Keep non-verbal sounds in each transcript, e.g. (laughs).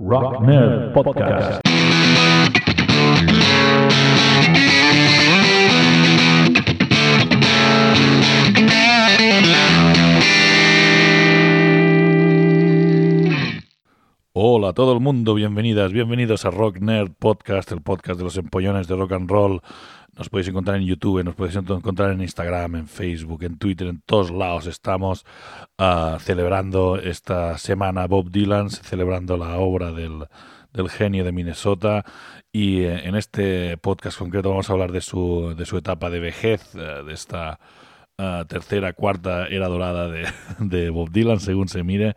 Rock Nerd Podcast. Hola a todo el mundo, bienvenidas, bienvenidos a Rock Nerd Podcast, el podcast de los empollones de rock and roll. Nos podéis encontrar en YouTube, nos podéis encontrar en Instagram, en Facebook, en Twitter, en todos lados. Estamos ah, celebrando esta semana Bob Dylan, celebrando la obra del, del genio de Minnesota. Y eh, en este podcast concreto vamos a hablar de su, de su etapa de vejez, eh, de esta uh, tercera, cuarta era dorada de, (laughs) de, Bob Dylan, según se mire,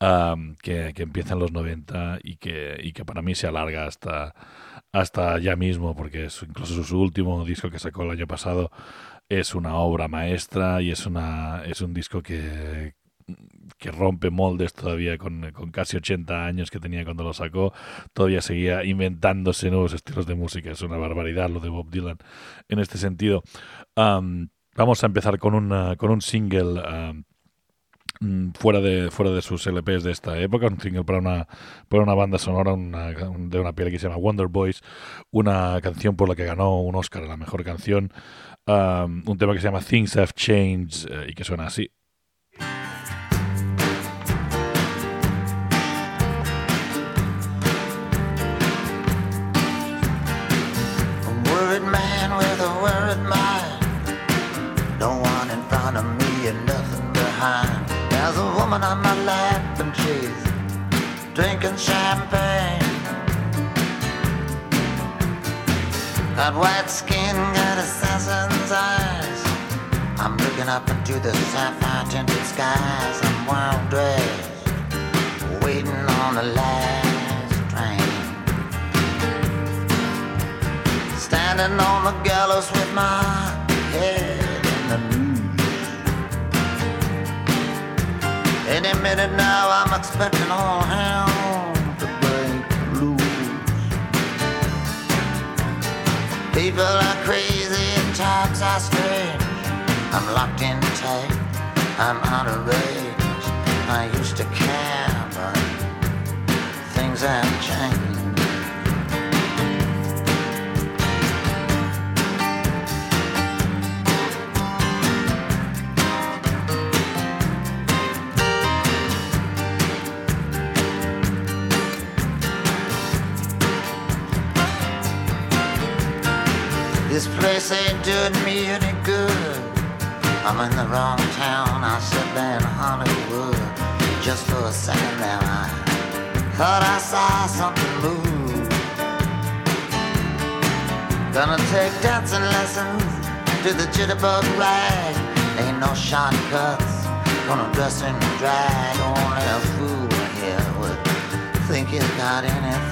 um, que, que, empieza en los 90 y que, y que para mí se alarga hasta, hasta ya mismo, porque incluso su último disco que sacó el año pasado es una obra maestra y es, una, es un disco que, que rompe moldes todavía con, con, casi 80 años que tenía cuando lo sacó, todavía seguía inventándose nuevos estilos de música, es una barbaridad lo de Bob Dylan en este sentido. Vamos a empezar con, una, con un single fuera, de, fuera de sus LPs de esta época, un single para una, para una banda sonora una, de una piel que se llama Wonder Boys, una canción por la que ganó un Oscar a la mejor canción, um, un tema que se llama Things Have Changed uh, y que suena así. Drinking champagne. Got white skin, got assassin's eyes. I'm looking up into the sapphire tinted skies. I'm well dressed, waiting on the last train. Standing on the gallows with my head Minute now, I'm expecting all hell to break loose. People are crazy and times are strange. I'm locked in tight, I'm out of range. I used to care, but things have changed. This ain't doing me any good. I'm in the wrong town. I said there in Hollywood. Just for a second there, I thought I saw something move. Gonna take dancing lessons to the jitterbug rag. Ain't no shortcuts. Gonna dress in drag. Only a fool here would think he's got anything.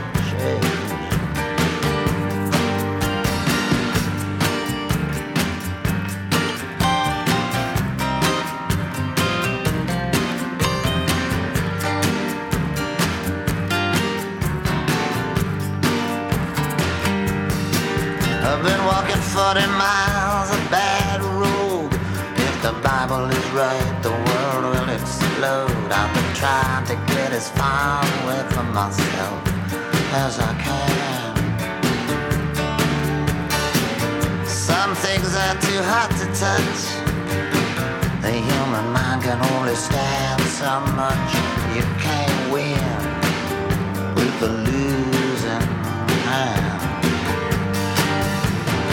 40 miles of bad road. If the Bible is right, the world will explode. I've been trying to get as far away from myself as I can. Some things are too hot to touch. The human mind can only stand so much. You can't win with the losing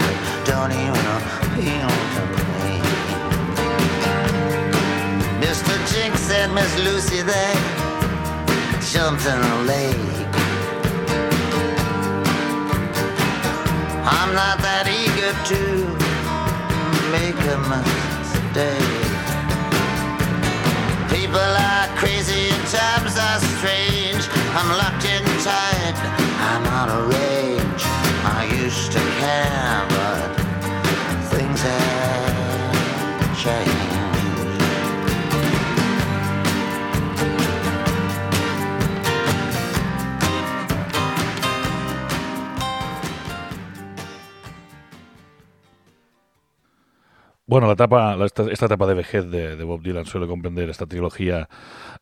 A don't even appeal to me. Mr. Jinx and Miss Lucy, they jumped in the lake. I'm not that eager to make a mistake. Bueno, la etapa, la- esta, etapa de vejez de Bob Dylan suele comprender esta trilogía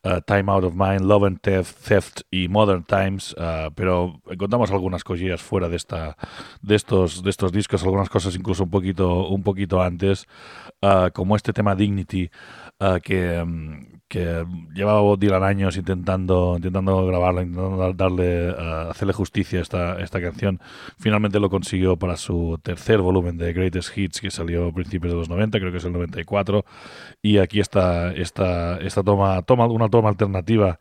eh, Time Out of Mind, Love and Theft, Theft y Modern Times, eh, pero encontramos algunas cosillas fuera de esta, de estos, de estos discos, algunas cosas incluso un poquito, un poquito antes, eh, como este tema Dignity, que, mm, que llevaba Bob Dylan años intentando, intentando grabarla, intentando dar- darle, eh, hacerle justicia a esta, esta canción. Finalmente lo consiguió para su tercer volumen de Greatest Hits que salió a principios de los 90, creo que es el 94. Y aquí está esta, esta toma, toma, una toma alternativa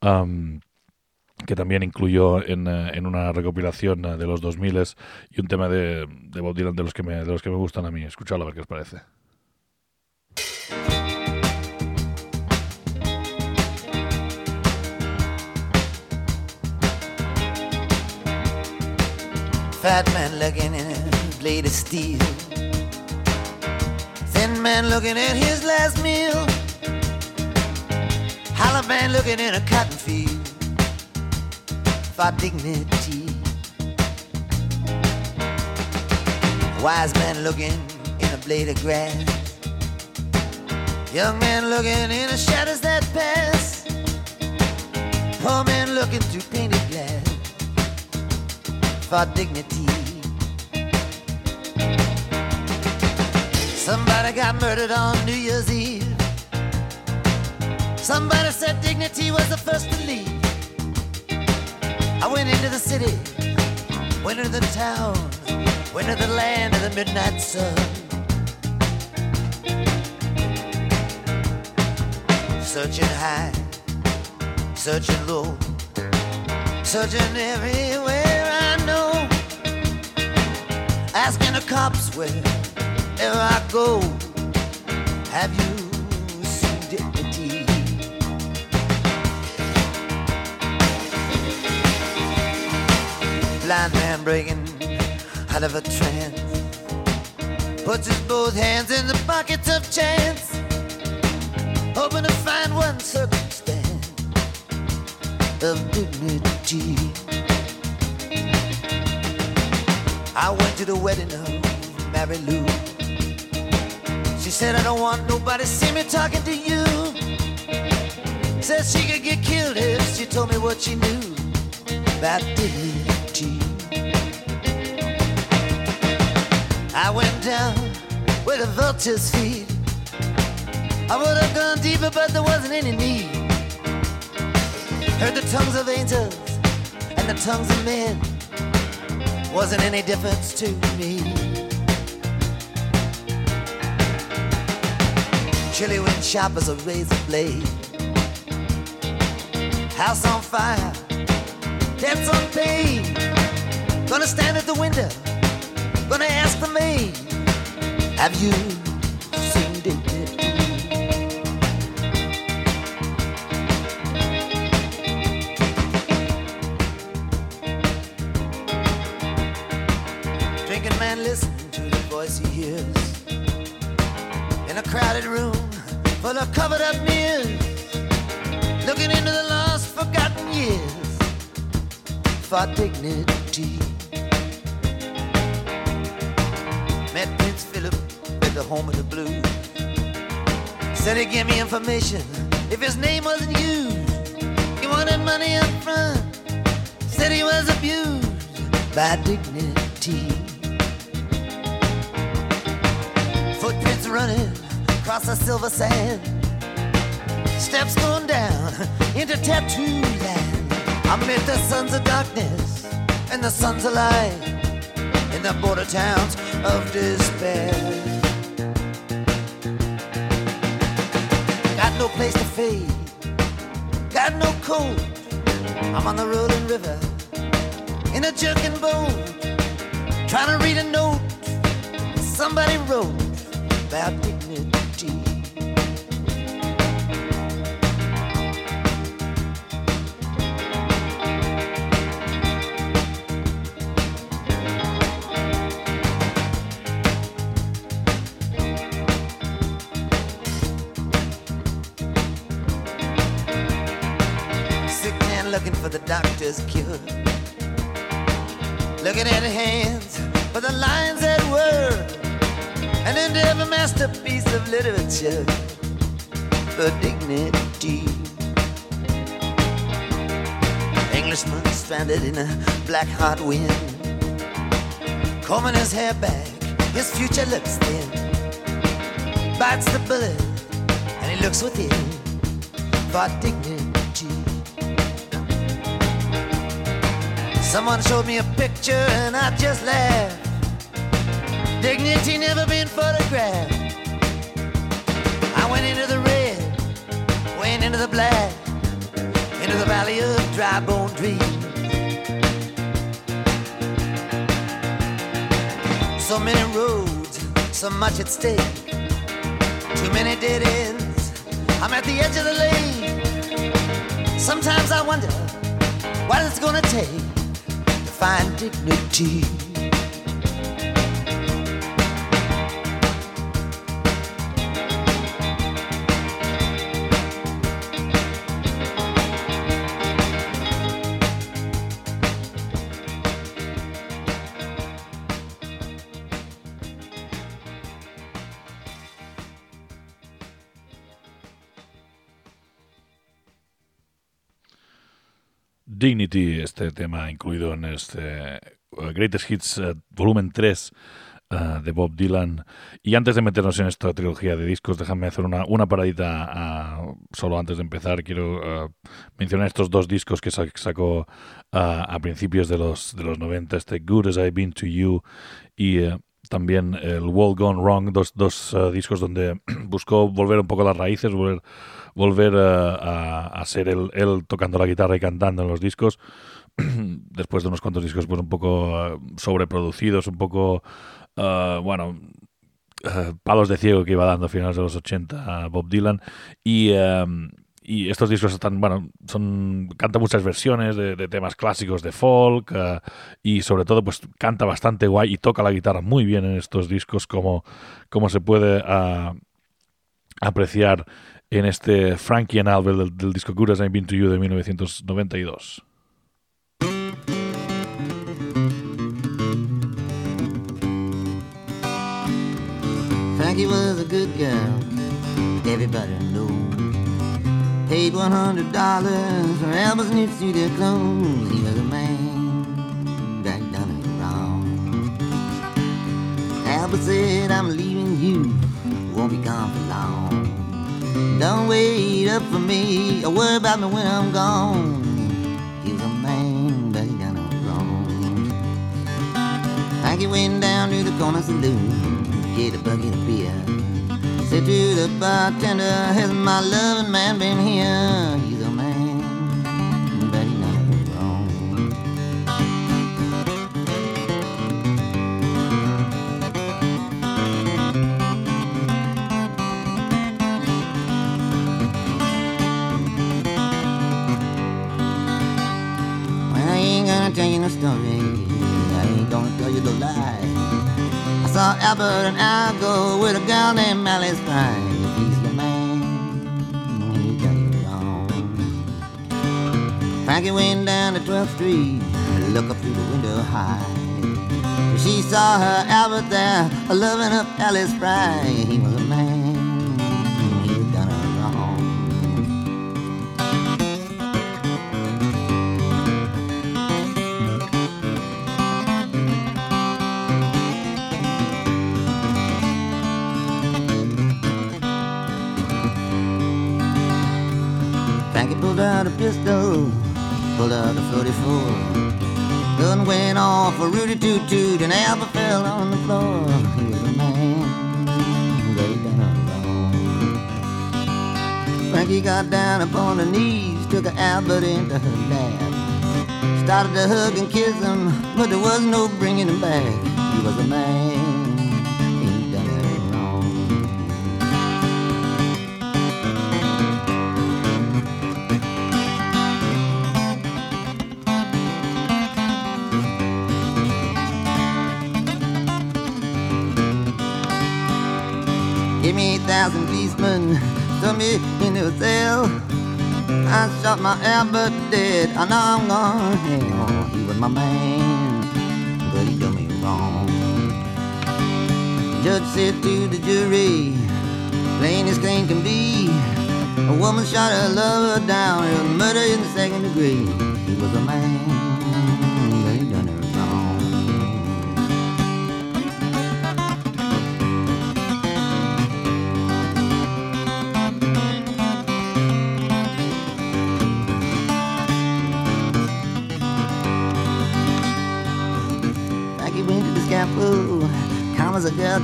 am, que también incluyó en, eh, en una recopilación eh, de los 2000 y un tema de, de Bob Dylan de los, que me, de los que me gustan a mí. Escuchadlo a ver qué os parece. Fat man looking in a blade of steel. Thin man looking at his last meal. Hollow man looking in a cotton field for dignity. Wise man looking in a blade of grass. Young man looking in the shadows that pass. Poor man looking through painted glass for dignity. Somebody got murdered on New Year's Eve. Somebody said dignity was the first to leave. I went into the city, went into the town, went to the land of the midnight sun. Searching high, searching low, searching everywhere know. Asking the cops wherever I go, have you seen dignity? Blind man breaking out of a trance, puts his both hands in the pockets of chance, hoping to find one circumstance of dignity. I went to the wedding of Mary Lou. She said, I don't want nobody see me talking to you. Said she could get killed if she told me what she knew about dignity. I went down where the vultures feed. I would have gone deeper, but there wasn't any need. Heard the tongues of angels and the tongues of men wasn't any difference to me. Chilly wind sharp as a razor blade. House on fire, debts on pain. Gonna stand at the window, gonna ask the maid, Have you dignity. Met Prince Philip at the home of the blues. Said he'd give me information if his name wasn't used. He wanted money up front. Said he was abused by dignity. Footprints running across the silver sand. Steps going down into tattoo land. I met the sons of darkness and the sons of light in the border towns of despair. Got no place to fade, got no coat. I'm on the rolling river in a jerking boat, trying to read a note somebody wrote about dignity. Doctor's cure. Looking at hands for the lines that were. And into every masterpiece of literature for dignity. Englishman stranded in a black hot wind. Combing his hair back, his future looks thin. Bites the bullet, and he looks within for dignity. Someone showed me a picture and I just laughed. Dignity never been photographed. I went into the red, went into the black, into the valley of dry bone dreams. So many roads, so much at stake. Too many dead ends. I'm at the edge of the lane. Sometimes I wonder what it's gonna take find dignity. Dignity, este tema incluido en este uh, Greatest Hits uh, volumen 3 uh, de Bob Dylan. Y antes de meternos en esta trilogía de discos, déjame hacer una, una paradita solo antes de empezar. Quiero mencionar estos dos discos que sacó a principios de los, de los 90, este Good As I've Been To You y también el World Gone Wrong, dos, dos discos donde (clears throat) buscó volver un poco a las raíces, volver volver a, a, a ser él, tocando la guitarra y cantando en los discos, (clears throat) después de unos cuantos discos pues un poco uh, sobreproducidos, un poco, uh, bueno, uh, palos de ciego que iba dando a finales de los 80 Bob Dylan. Y... Um, y estos discos están, bueno, son canta muchas versiones de, temas clásicos de folk uh, y sobre todo pues canta bastante guay y toca la guitarra muy bien en estos discos como, como se puede uh, apreciar en este Frankie and Albert del, del disco Good As I've Been To You de 1992. Frankie was a good girl, everybody knows. Paid one hundred dollars for Elvis new studio clothes. He was a man that done it wrong. Albert said, "I'm leaving you, won't be gone for long. Don't wait up for me, or worry about me when I'm gone." He was a man, he done it wrong. Frankie went down to the corner saloon, get a bucket of beer. Say to the bartender, has my loving man been here? He's a man, but he nothing wrong. Well, I ain't gonna tell you no story. I ain't gonna tell you the lie. I saw Albert and Al go with a gal named Alice Pride. He's the man. He it wrong. Frankie went down to 12th Street, and look up through the window high. She saw her Albert there, a loving up Alice Pride. 44. Gun went off a Rudy toot toot and Albert fell on the floor. He was a man, he done wrong. Frankie got down upon her knees, took Albert into her lap. Started to hug and kiss him, but there was no bringing him back. He was a man, Give me a thousand policemen, throw me in a cell. I shot my Albert dead, I know I'm gone hell. He was my man, but he done me wrong. Judge said to the jury, plain as plain can be, a woman shot her lover down, it was murder in the second degree. He was a man,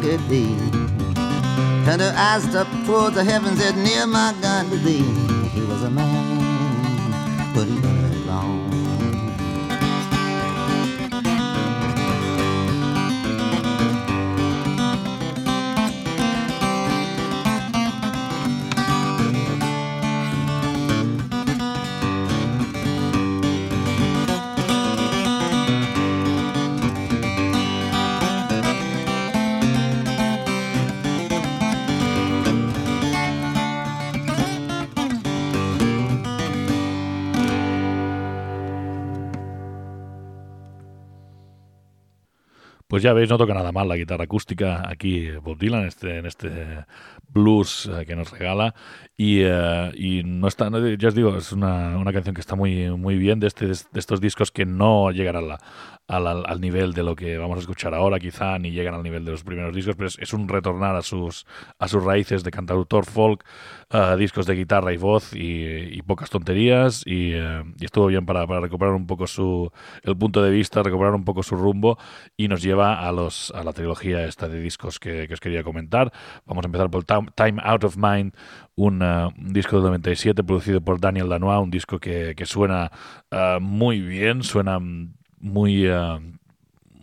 could be. Turned her eyes up towards the heavens, said, Near my God to thee. Pues ya veis, no toca nada mal la guitarra acústica aquí Bob Dylan este, en este blues eh, que nos regala. Y, eh, y no está, no- ya os digo, es una, canción que está muy, muy bien de, este, de estos discos que no llegan a la- al, al- nivel de lo que vamos a escuchar ahora quizá, ni llegan al nivel de los primeros discos, pero es, es un retornar a sus, a sus raíces de cantautor folk, eh, discos de guitarra y voz y, y pocas tonterías y, eh, y estuvo bien para, para recuperar un poco su, el punto de vista, recuperar un poco su rumbo y nos lleva a, los, a la trilogía esta de discos que, os quería comentar. Vamos a empezar por Time, Out of Mind, un, eh, disco de 97 producido por Daniel Lanois, un disco que, que suena muy bien, suena mm, muy... eh,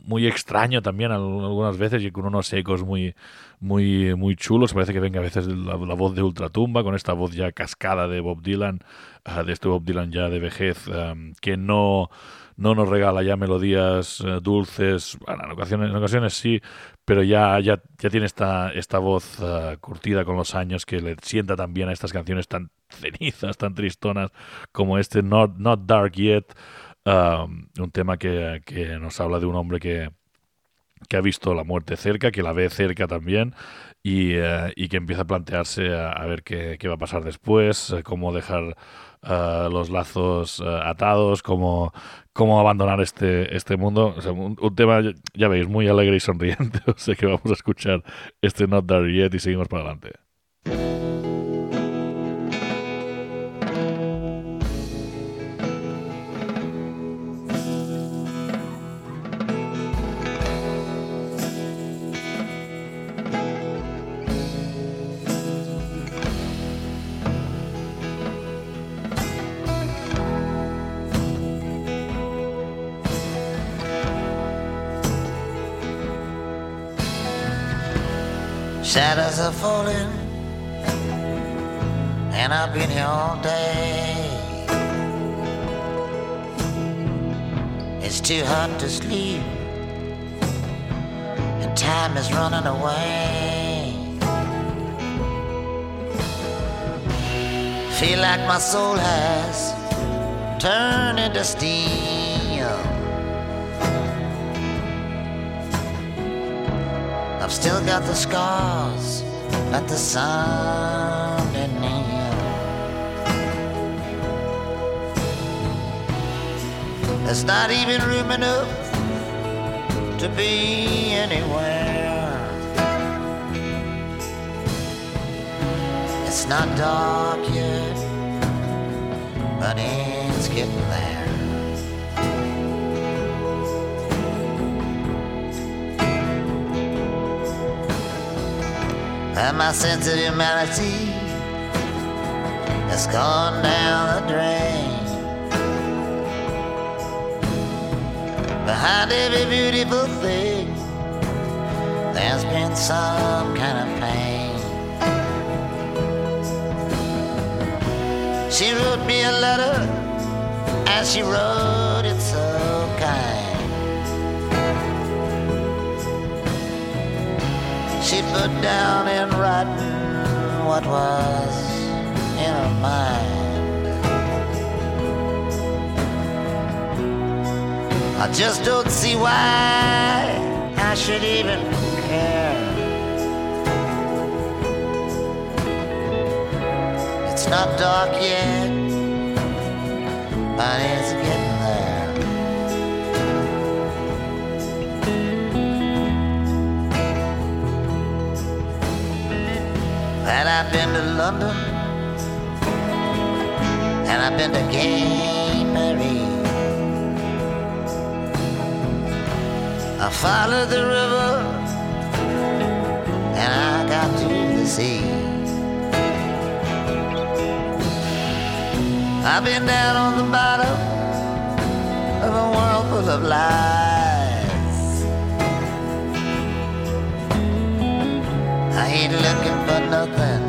muy extraño también al- algunas veces y con unos ecos muy muy muy chulos. Parece que venga a veces la, la voz de Ultratumba con esta voz ya cascada de Bob Dylan ah, de este Bob Dylan ya de vejez am, que no no nos regala ya melodías eh, dulces. Bueno, en ocasiones en ocasiones sí pero ya ya ya tiene esta esta voz ah, curtida con los años que le sienta también a estas canciones tan cenizas tan tristonas como este Not Not Dark Yet Un tema que, que nos habla de un hombre que, que ha visto la muerte cerca, que la ve cerca también y, eh, y que empieza a plantearse a, a ver qué, qué va a pasar después, eh, cómo dejar eh, los lazos atados, cómo, cómo abandonar este, este mundo. O sea, un, un tema, ya veis, muy alegre y sonriente. (laughs) o sea que vamos a escuchar este Not There Yet y seguimos para adelante. And I've been here all day. It's too hot to sleep, and time is running away. Feel like my soul has turned into steam. I've still got the scars that the sun There's not even room enough to be anywhere. It's not dark yet, but it's getting there. And my sense of humanity has gone down the drain. Behind every beautiful thing, there's been some kind of pain. She wrote me a letter, and she wrote it so kind. She put down in writing what was in her mind. I just don't see why I should even care. It's not dark yet, but it's getting there. And I've been to London, and I've been to gay Paree. I followed the river, and I got to the sea. I've been down on the bottom of a world full of lies. I ain't looking for nothing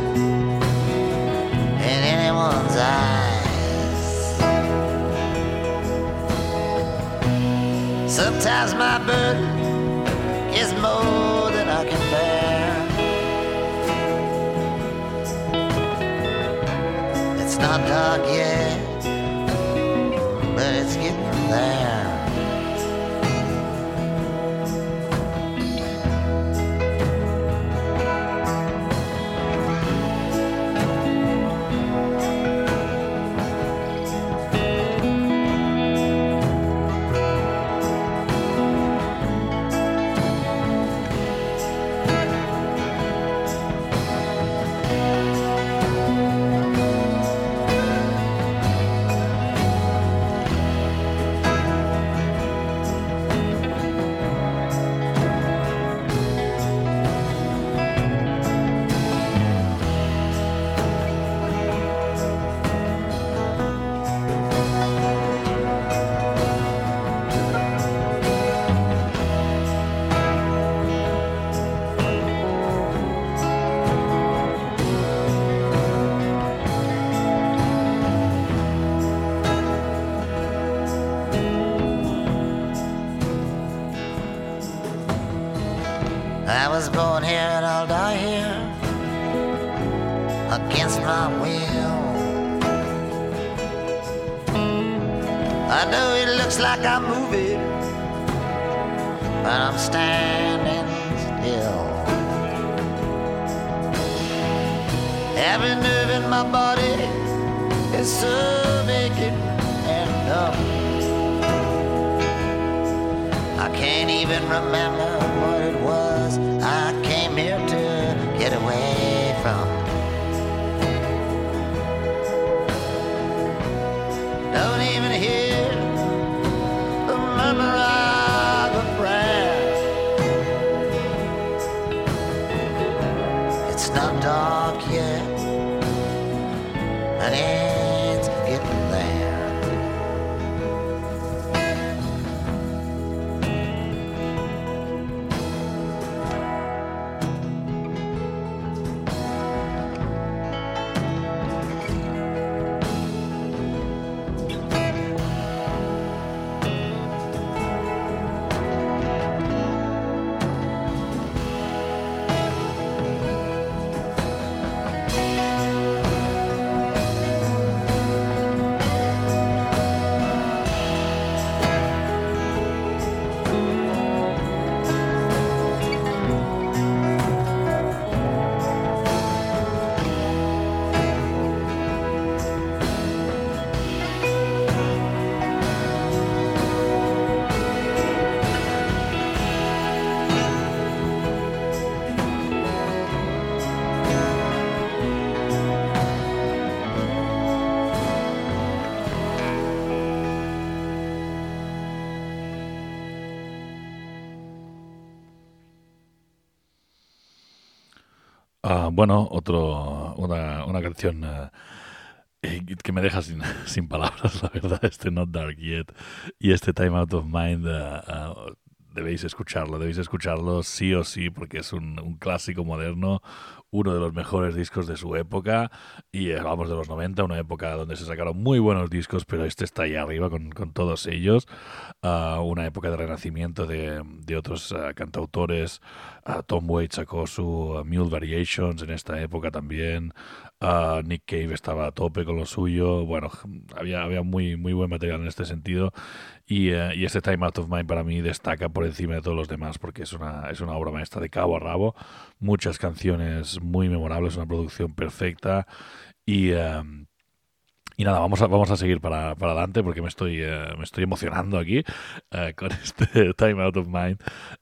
in anyone's eyes. Sometimes my burden is more than I can bear. It's not dark yet, but it's getting there. I was born here and I'll die here against my will. I know it looks like I'm moving, but I'm standing still. Every nerve in my body is so vacant and numb. I can't even remember what it was Ah, bueno, otro, una, una canción eh, que me deja sin, (laughs) sin, palabras, la verdad, este Not Dark Yet y este Time Out of Mind. Uh, debéis escucharlo, debéis escucharlo sí o sí, porque es un, un, clásico moderno, uno de los mejores discos de su época, y hablamos de los 90, una época donde se sacaron muy buenos discos, pero este está ahí arriba con, con todos ellos, uh, una época de renacimiento de, de otros uh, cantautores, uh, Tom Waits sacó su Mule Variations en esta época también, Nick Cave estaba a tope con lo suyo, bueno, había, había muy, muy buen material en este sentido, y, y este Time Out of Mind para mí destaca por encima de todos los demás, porque es una, es una obra maestra de cabo a rabo, muchas canciones muy memorables, una producción perfecta y, um, y nada, vamos a, vamos a seguir para, para adelante porque me estoy, uh, me estoy emocionando aquí uh, con (laughs) este Time Out of Mind,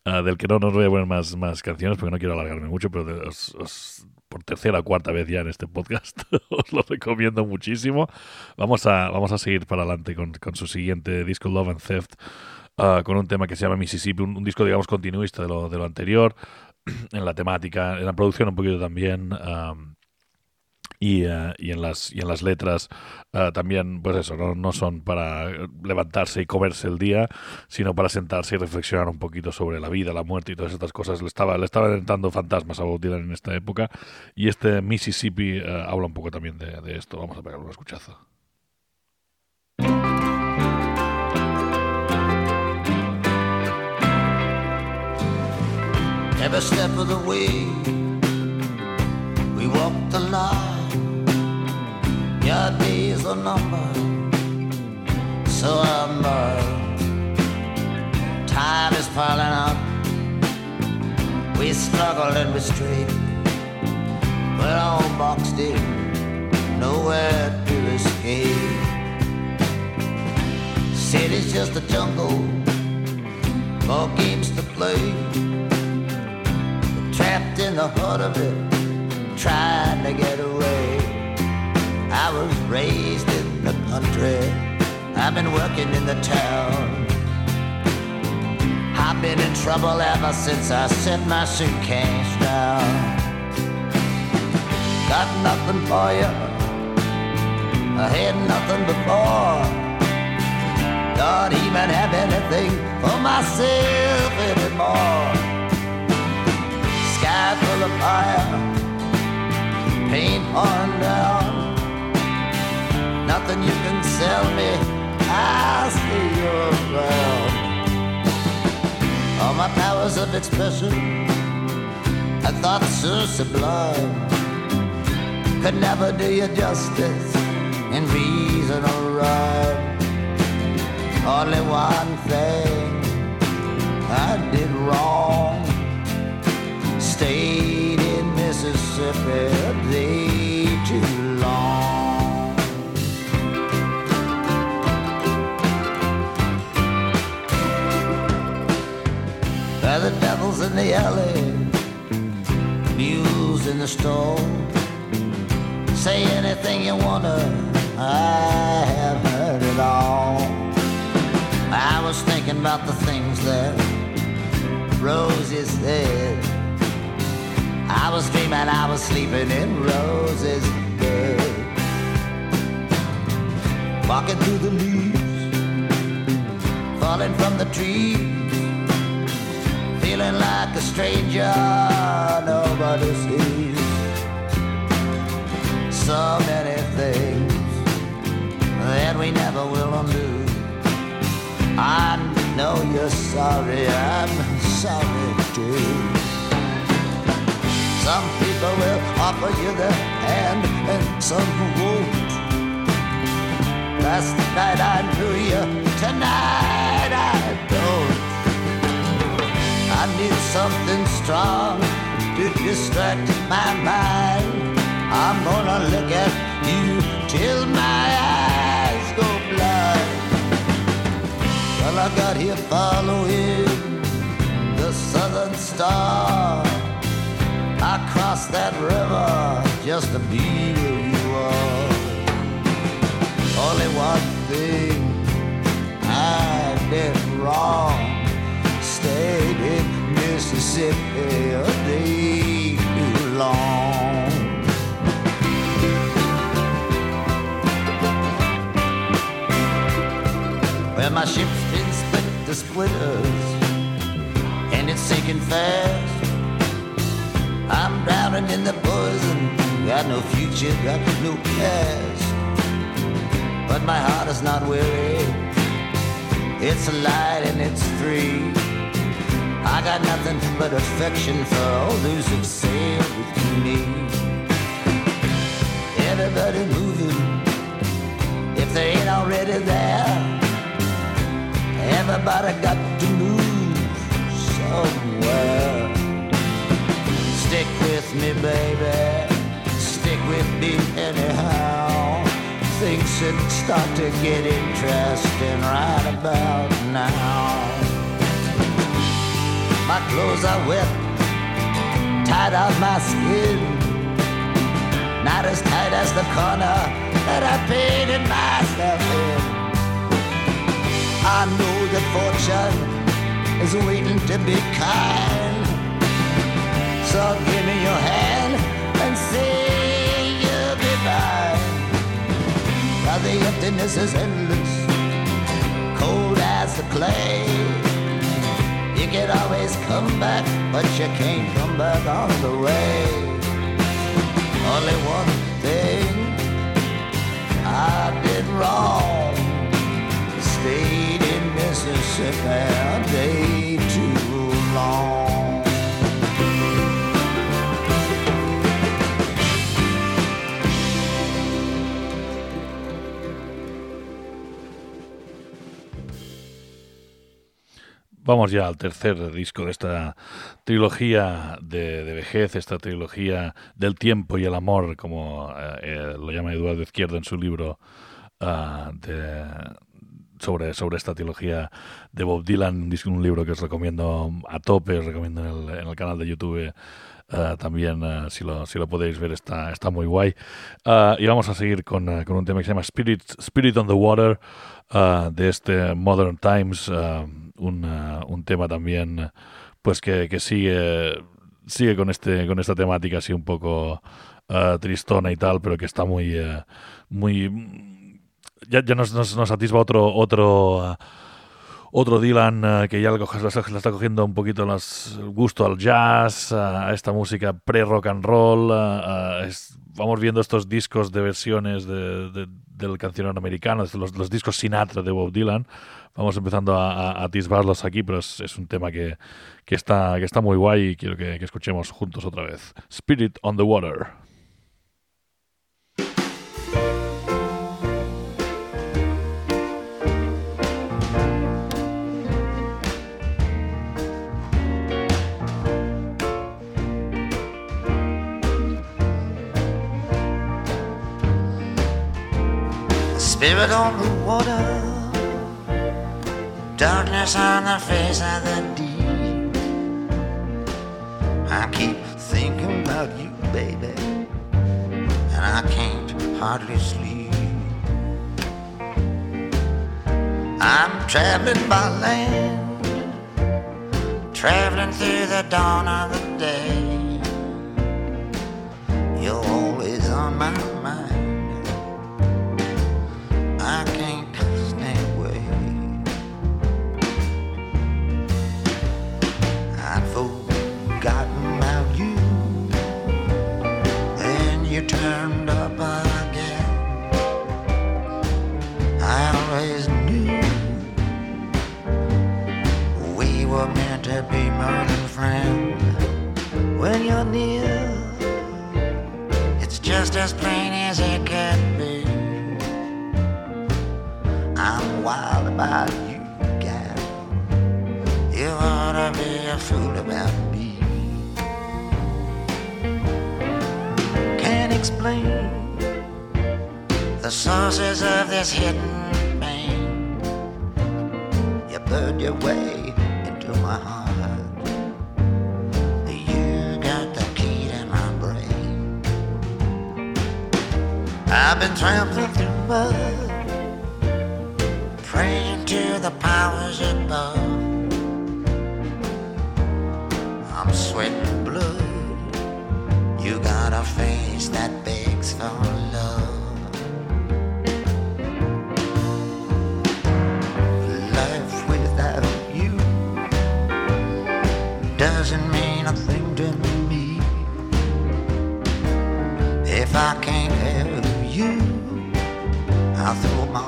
uh, del que no, no os voy a poner más, más canciones porque no quiero alargarme mucho, pero os, os, por tercera o cuarta vez ya en este podcast (laughs) os lo recomiendo muchísimo. Vamos a, vamos a seguir para adelante con, con su siguiente disco Love and Theft. Con un tema que se llama Mississippi, un, disco, digamos, continuista de lo, de lo anterior, (clears throat) en la temática, en la producción un poquito también. Y, uh, y, en las, y en las letras uh, también, pues eso, no, no, son para levantarse y comerse el día, sino para sentarse y reflexionar un poquito sobre la vida, la muerte y todas estas cosas. Le estaba, le estaba entrando fantasmas a Bob Dylan en esta época y este Mississippi uh, habla un poco también de, de esto. Vamos a pegar un escuchazo. Every step of the way, we walk the line. Your days are numbered, so am I. Time is piling up. We struggle and we straight. We're all boxed in, nowhere to escape. City's just a jungle, more games to play trapped in the heart of it, trying to get away. I was raised in the country, I've been working in the town. I've been in trouble ever since I set my suitcase down. Got nothing for you, I had nothing before. Don't even have anything for myself anymore full of fire, paint on down. Nothing you can sell me, I'll see you around. All my powers of expression, I thought so sublime, could never do you justice in reason or rhyme. Only one thing I did wrong Mississippi a day too long. By the devil's in the alley, mules in the stall. Say anything you wanna, I have heard it all. I was thinking about the things that Rosie said. I was dreaming I was sleeping in Rose's bed. Walking through the leaves, falling from the trees, feeling like a stranger nobody sees. So many things that we never will undo. I know you're sorry, I'm sorry too. Some people will offer you their hand and some won't. Last night I knew you, tonight I don't. I need something strong to distract my mind. I'm gonna look at you till my eyes go blind. Well, I got here following the southern star. I crossed that river just to be where you are. Only one thing I did wrong. Stayed in Mississippi a day too long. Well, my ship's been split to splitters, and it's sinking fast. Drowning in the poison, got no future, got no past. But my heart is not weary, it's light and it's free. I got nothing but affection for all those who've sailed with me. Everybody moving, if they ain't already there. Everybody got to move somewhere. Stick with me, baby. Stick with me anyhow. Things should start to get interesting right about now. My clothes are wet, tied up my skin. Not as tight as the corner that I painted myself in. I know that fortune is waiting to be kind. So give me your hand and say be mine. Now the emptiness is endless, cold as the clay. You can always come back, but you can't come back on the way. Only one thing I did wrong. Stayed in Mississippi a day too long. Vamos ya al tercer disco de esta trilogía de, de vejez, esta trilogía del tiempo y el amor, como eh, eh, lo llama Eduardo Izquierdo en su libro ah, de, sobre, sobre esta trilogía de Bob Dylan, un, libro que os recomiendo a tope, os recomiendo en el, canal de YouTube. eh, también, eh, si, lo, si lo podéis ver, está, está muy guay. Ah, y vamos a seguir con, con un tema que se llama Spirit, Spirit on the Water, ah, de este Modern Times, un, tema también eh, pues que, que sigue, sigue con, este, con esta temática así un poco ah, tristona y tal, pero que está muy... eh, muy ya, ya nos, nos, nos atisba otro otro ah, otro Dylan ah, que ya le, está- cogiendo un poquito el gusto al jazz, a esta música pre-rock and roll. ah, ah, es- vamos viendo estos discos de versiones de- de- del cancionero americano, los, los discos Sinatra de Bob Dylan. Vamos empezando a, a- aquí, pero es, es un tema que, que, está, que está muy guay y quiero que, que escuchemos juntos otra vez. Spirit on the Water. Spirit on the water, darkness on the face of the deep. I keep thinking about you, baby, and I can't hardly sleep. I'm traveling by land, traveling through the dawn of the day. You're always on my mind. To be more than friends. When you're near, it's just as plain as it can be. I'm wild about you, gal. You ought to be a fool about me. Can't explain the sources of this hidden pain. You burned your way I've been trampling through mud, praying to the powers above. I'm sweating blood. You got a face that begs for love. Life without you doesn't mean a thing to me. If I can't.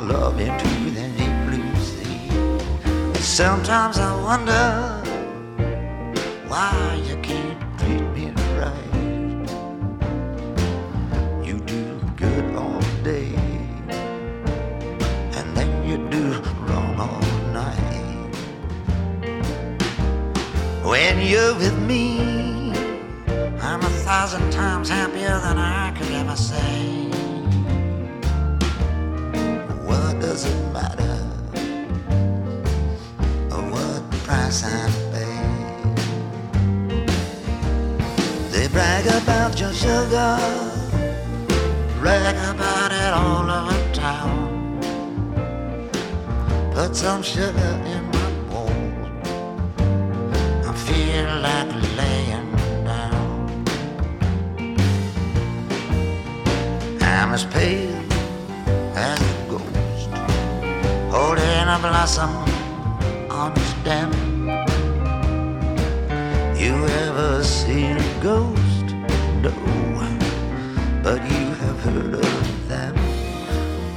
My love into the deep blue sea. Sometimes I wonder why you can't treat me right. You do good all day, and then you do wrong all night. When you're with me, I'm a thousand times happier than I could ever say. What does it matter? What price I pay? They brag about your sugar, brag about it all over town. Put some sugar in my bowl. I feel like laying down. I'm as pale as a blossom on a stem. You ever seen a ghost? No, but you have heard of them.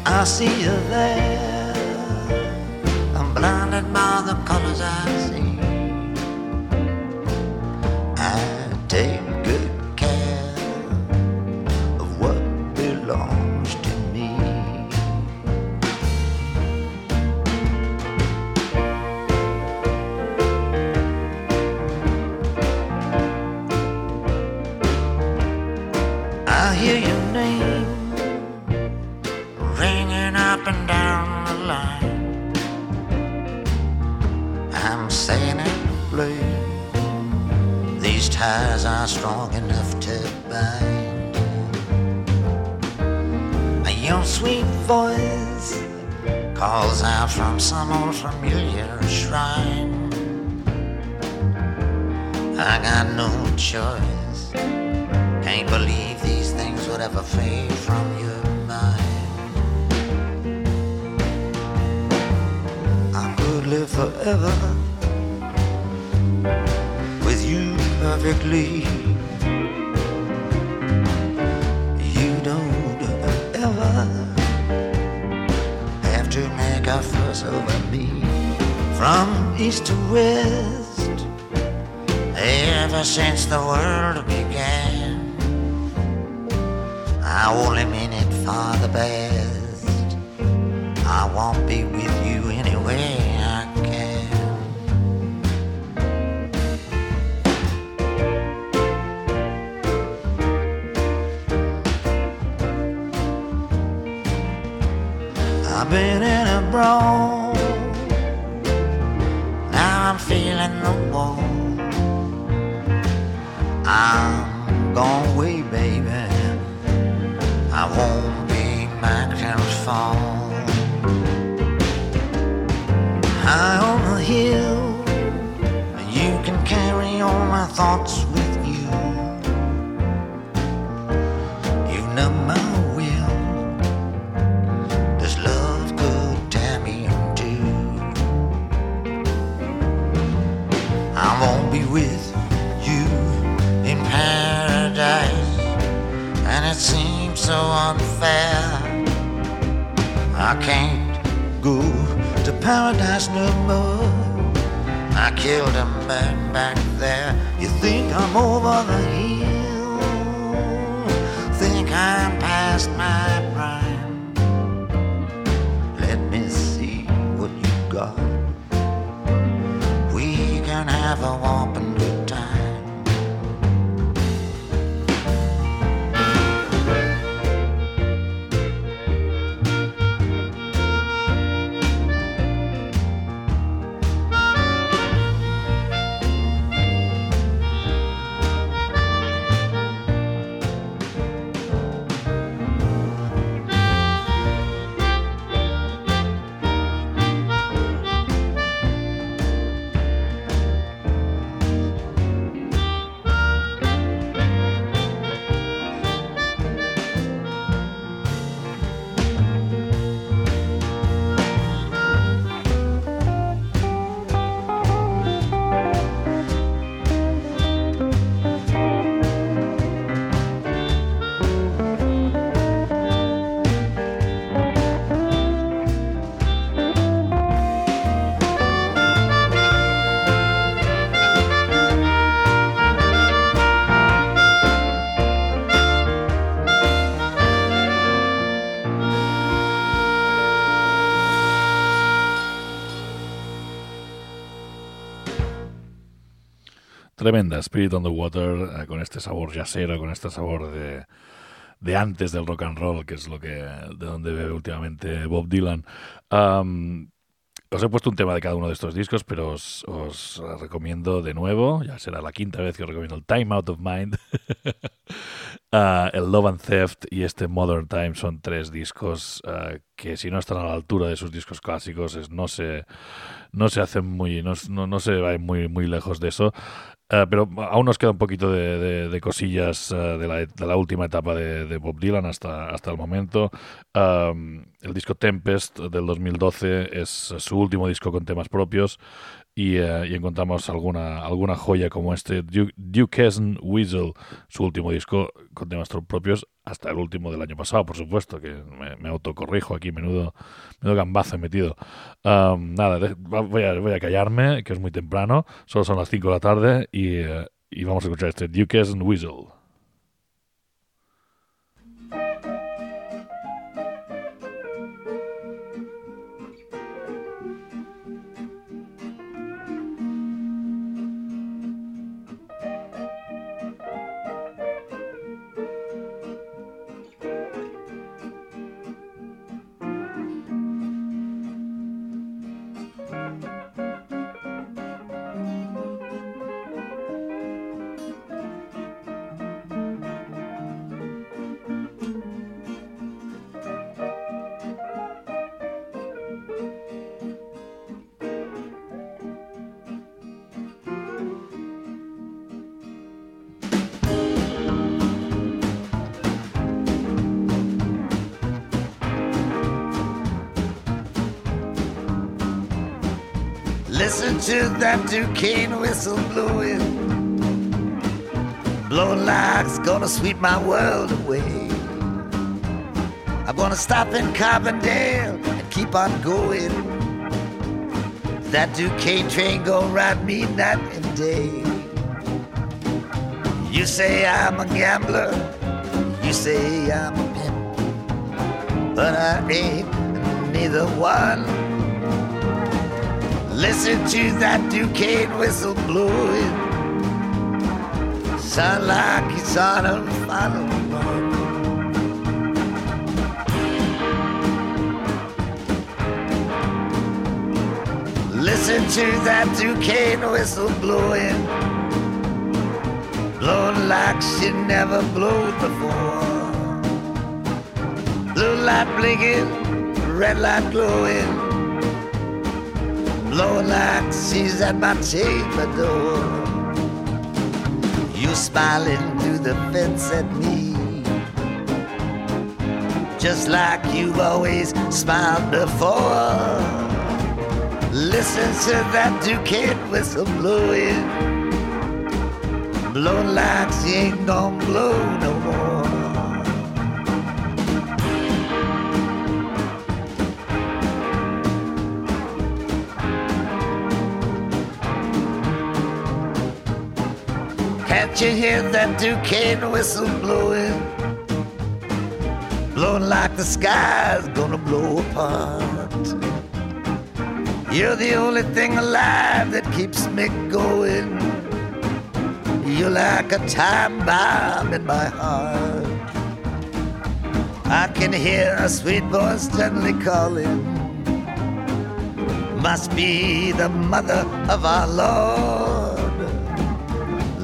I see you there. I'm blinded by the colors I see. Choice. Can't believe these things would ever fade from your mind. I could live forever with you perfectly. You don't ever have to make a fuss over me from east to west. Ever since the world began, I only mean it for the best. I won't be with you any way I can. I've been in a brawl. Now I'm feeling the wall. I'm gone away, baby. I won't be back till fall. High on the hill, you can carry all my thoughts unfair. I can't go to paradise no more. I killed a man back there. You think I'm over the hill? Think I'm past my prime? Let me see what you got. We can have a Tremenda, Spirit on the Water, eh, con este sabor yacero, con este sabor de, de antes del rock and roll, que es lo que de donde bebe últimamente Bob Dylan. Um, os he puesto un tema de cada uno de estos discos, pero os, os recomiendo de nuevo, ya será la quinta vez que os recomiendo el Time Out of Mind, uh, (laughs) el Love and Theft y este Modern Time son tres discos uh, que si no están a la altura de sus discos clásicos es, no se no se hacen muy no, no, no se va muy muy lejos de eso Uh, pero aún nos queda un poquito de, cosillas uh, de, la, de, la, última etapa de, Bob Dylan hasta, hasta el momento. Um, el disco Tempest del 2012 es su último disco con temas propios y, uh, y encontramos alguna, alguna joya como este Duke, Duke's Weasel, su último disco con temas propios, hasta el último del año pasado, por supuesto, que me, autocorrijo aquí, menudo, menudo gambazo he metido. Um, nada, voy, a, voy a callarme, que es muy temprano, solo son las 5 de la tarde y, uh, y vamos a escuchar este Duke's Weasel. Duquesne whistle blowing. Blowing like it's gonna sweep my world away. I'm gonna stop in Carbondale and keep on going. That Duquesne train gonna ride me night and day. You say I'm a gambler, you say I'm a pimp, but I ain't neither one. Listen to that Duquesne whistle blowing. Sound like it's on a final run. Listen to that Duquesne whistle blowing. Blowing like she never blowed before. Blue light blinking, red light glowing blowing she's at my chamber door. You smiling through the fence at me, just like you've always smiled before. Listen to that Duquesne whistle blowing, blowing like she ain't gonna blow no more. You hear that Duquesne whistle blowing? Blowing like the sky's gonna blow apart. You're the only thing alive that keeps me going. You're like a time bomb in my heart. I can hear a sweet voice gently calling. Must be the mother of our Lord.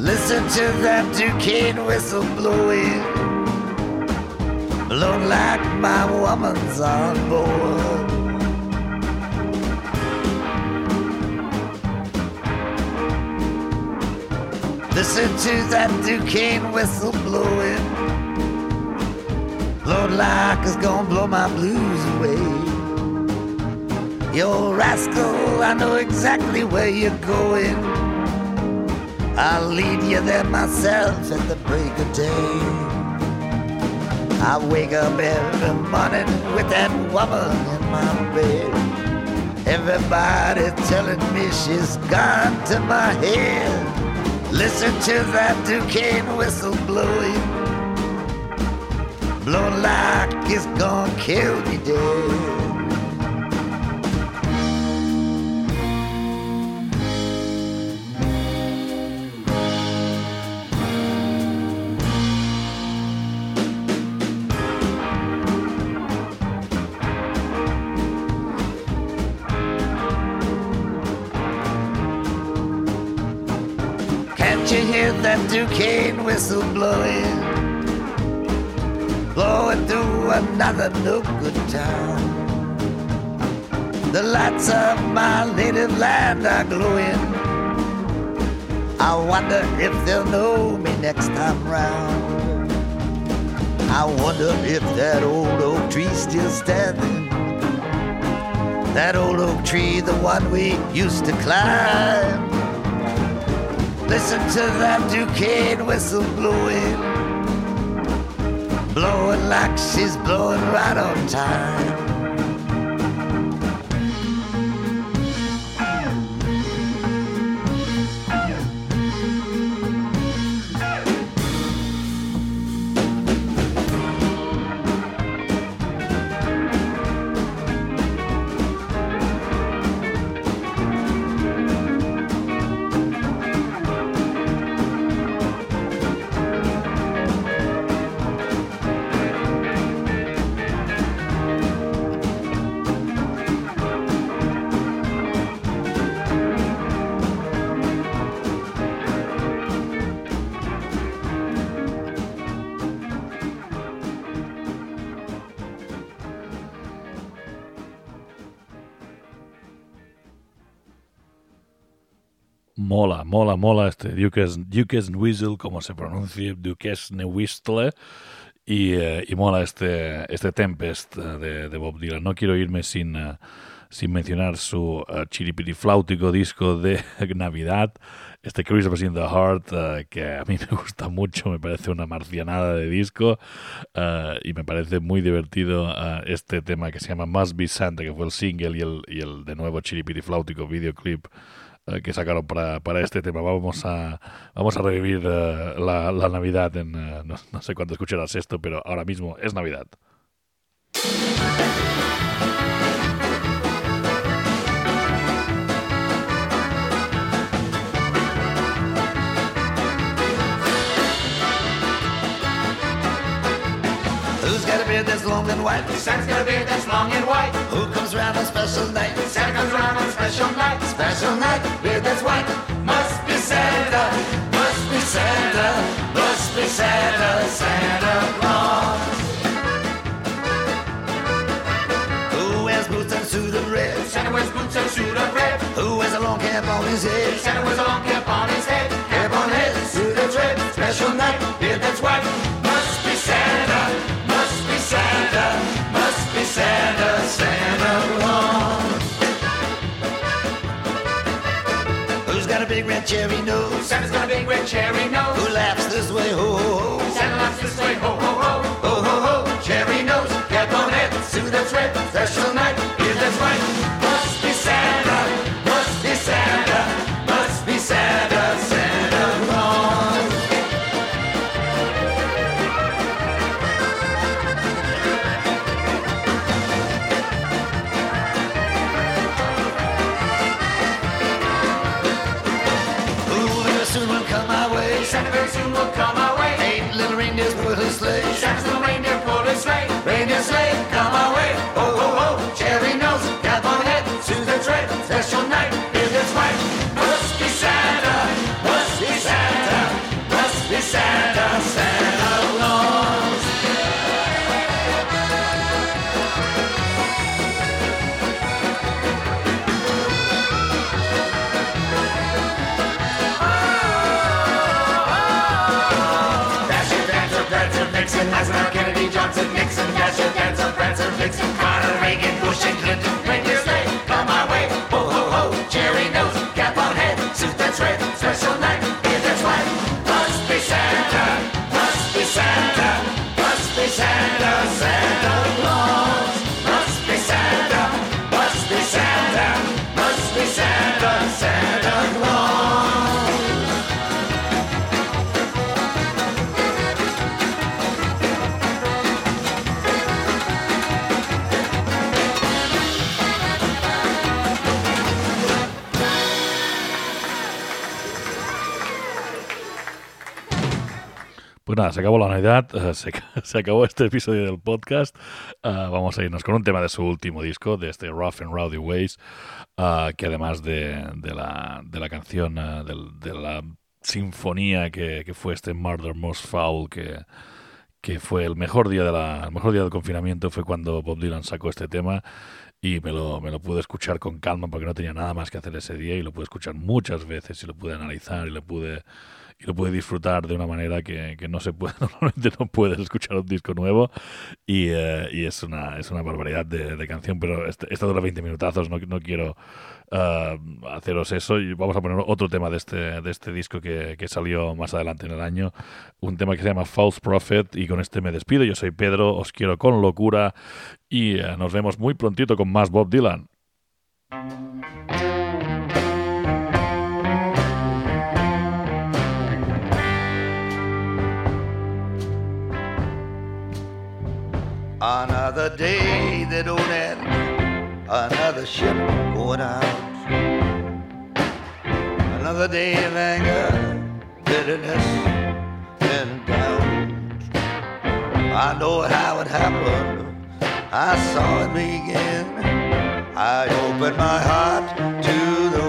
Listen to that Duquesne whistle blowing, blown like my woman's on board. Listen to that Duquesne whistle blowing, blowing like it's gonna blow my blues away. You rascal, I know exactly where you're going. I'll lead you there myself at the break of day. I wake up every morning with that woman in my bed. Everybody telling me she's gone to my head. Listen to that Duquesne whistle blowing, blowing like it's gonna kill me dead. Duquesne whistle blowing, blowing through another no good town. The lights of my native land are glowing. I wonder if they'll know me next time round. I wonder if that old oak tree's still standing. That old oak tree, the one we used to climb. Listen to that Duquesne whistle blowing, blowing like she's blowing right on time. Mola, mola, este Duques, como se pronuncia, Duques Whistle. Y, eh, y mola este, este Tempest eh, de, Bob Dylan. No quiero irme sin, eh, sin mencionar su uh, chiripirifláutico disco de (laughs) Navidad, este Christmas in the Heart, uh, que a mí (laughs) me gusta mucho, me parece una marcianada de disco y me parece muy divertido este tema que se llama Must Be Santa, que fue el single y el, y el de nuevo chiripirifláutico videoclip que sacaron para, para, este tema. Vamos a, vamos a revivir uh, la, Navidad en... Uh, no, no, sé cuándo escucharás esto, pero ahora mismo es Navidad. Beard that's long and white? Santa's got a beard that's long and white. Who comes round on special night? Santa comes around on special night. Special night, beard that's white. Must be Santa, Must be Santa, must be Santa, Santa Claus. Who wears boots and suit of red? Santa wears boots and suit of red. Who wears a long cap on his head? Santa wears a long cap on his head. Cap on head, suit that's red. Special night, beard that's white. Santa, Santa Claus. Who's got a big red cherry nose? Santa's got a big red cherry nose. Who laughs se acabó la Navidad, (laughs) se, acabó este episodio del podcast. Uh, vamos a irnos con un tema de su último disco, de este Rough and Rowdy Ways, uh, que además de, la, canción, uh, de, la sinfonía que, fue este Murder Most Foul, que, fue el mejor día de la, mejor día del confinamiento fue cuando Bob Dylan sacó este tema y me lo pude escuchar con calma porque no tenía nada más que hacer ese día y lo pude escuchar muchas veces y lo pude analizar y lo pude y lo pude disfrutar de una manera que, que no se puede, (laughs) normalmente no puedes escuchar un disco nuevo y, eh, y es una es una barbaridad de, canción, pero este, esta dura 20 minutazos, no, no quiero uh, haceros eso y vamos a poner otro tema de este, de este disco que, que, salió más adelante en el año, un tema que se llama False Prophet y con este me despido, yo soy Pedro, os quiero con locura y uh, nos vemos muy prontito con más Bob Dylan. Another day that don't end, another ship going out. Another day of anger, bitterness, and doubt. I know how it happened, I saw it begin. I opened my heart to the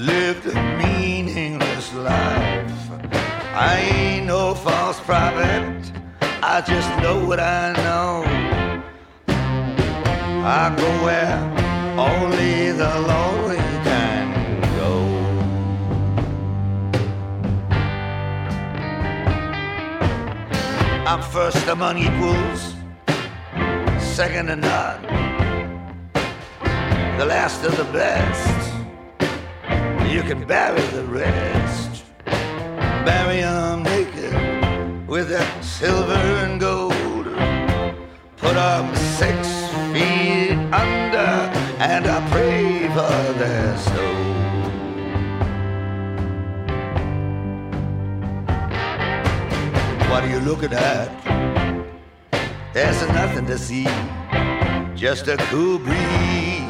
the unlived, meaningless life. I ain't no false prophet, I just know what I know. I go where only the lonely can go. I'm first among equals, second to none, the last of the best. You can bury the rest, bury 'em naked with their silver and gold. Put 'em six feet under, and I pray for their soul. What are you looking at? There's nothing to see, just a cool breeze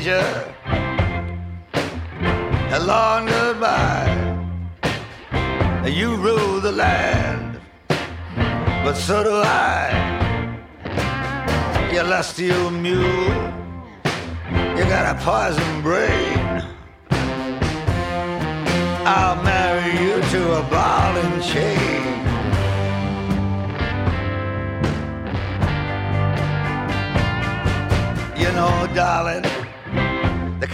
stranger. A long goodbye. You rule the land, but so do I. You lusty old mule, you got a poison brain. I'll marry you to a ball and chain. You know, darling,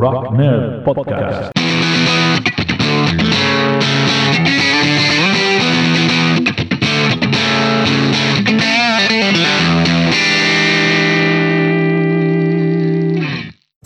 Rock Nerd Podcast.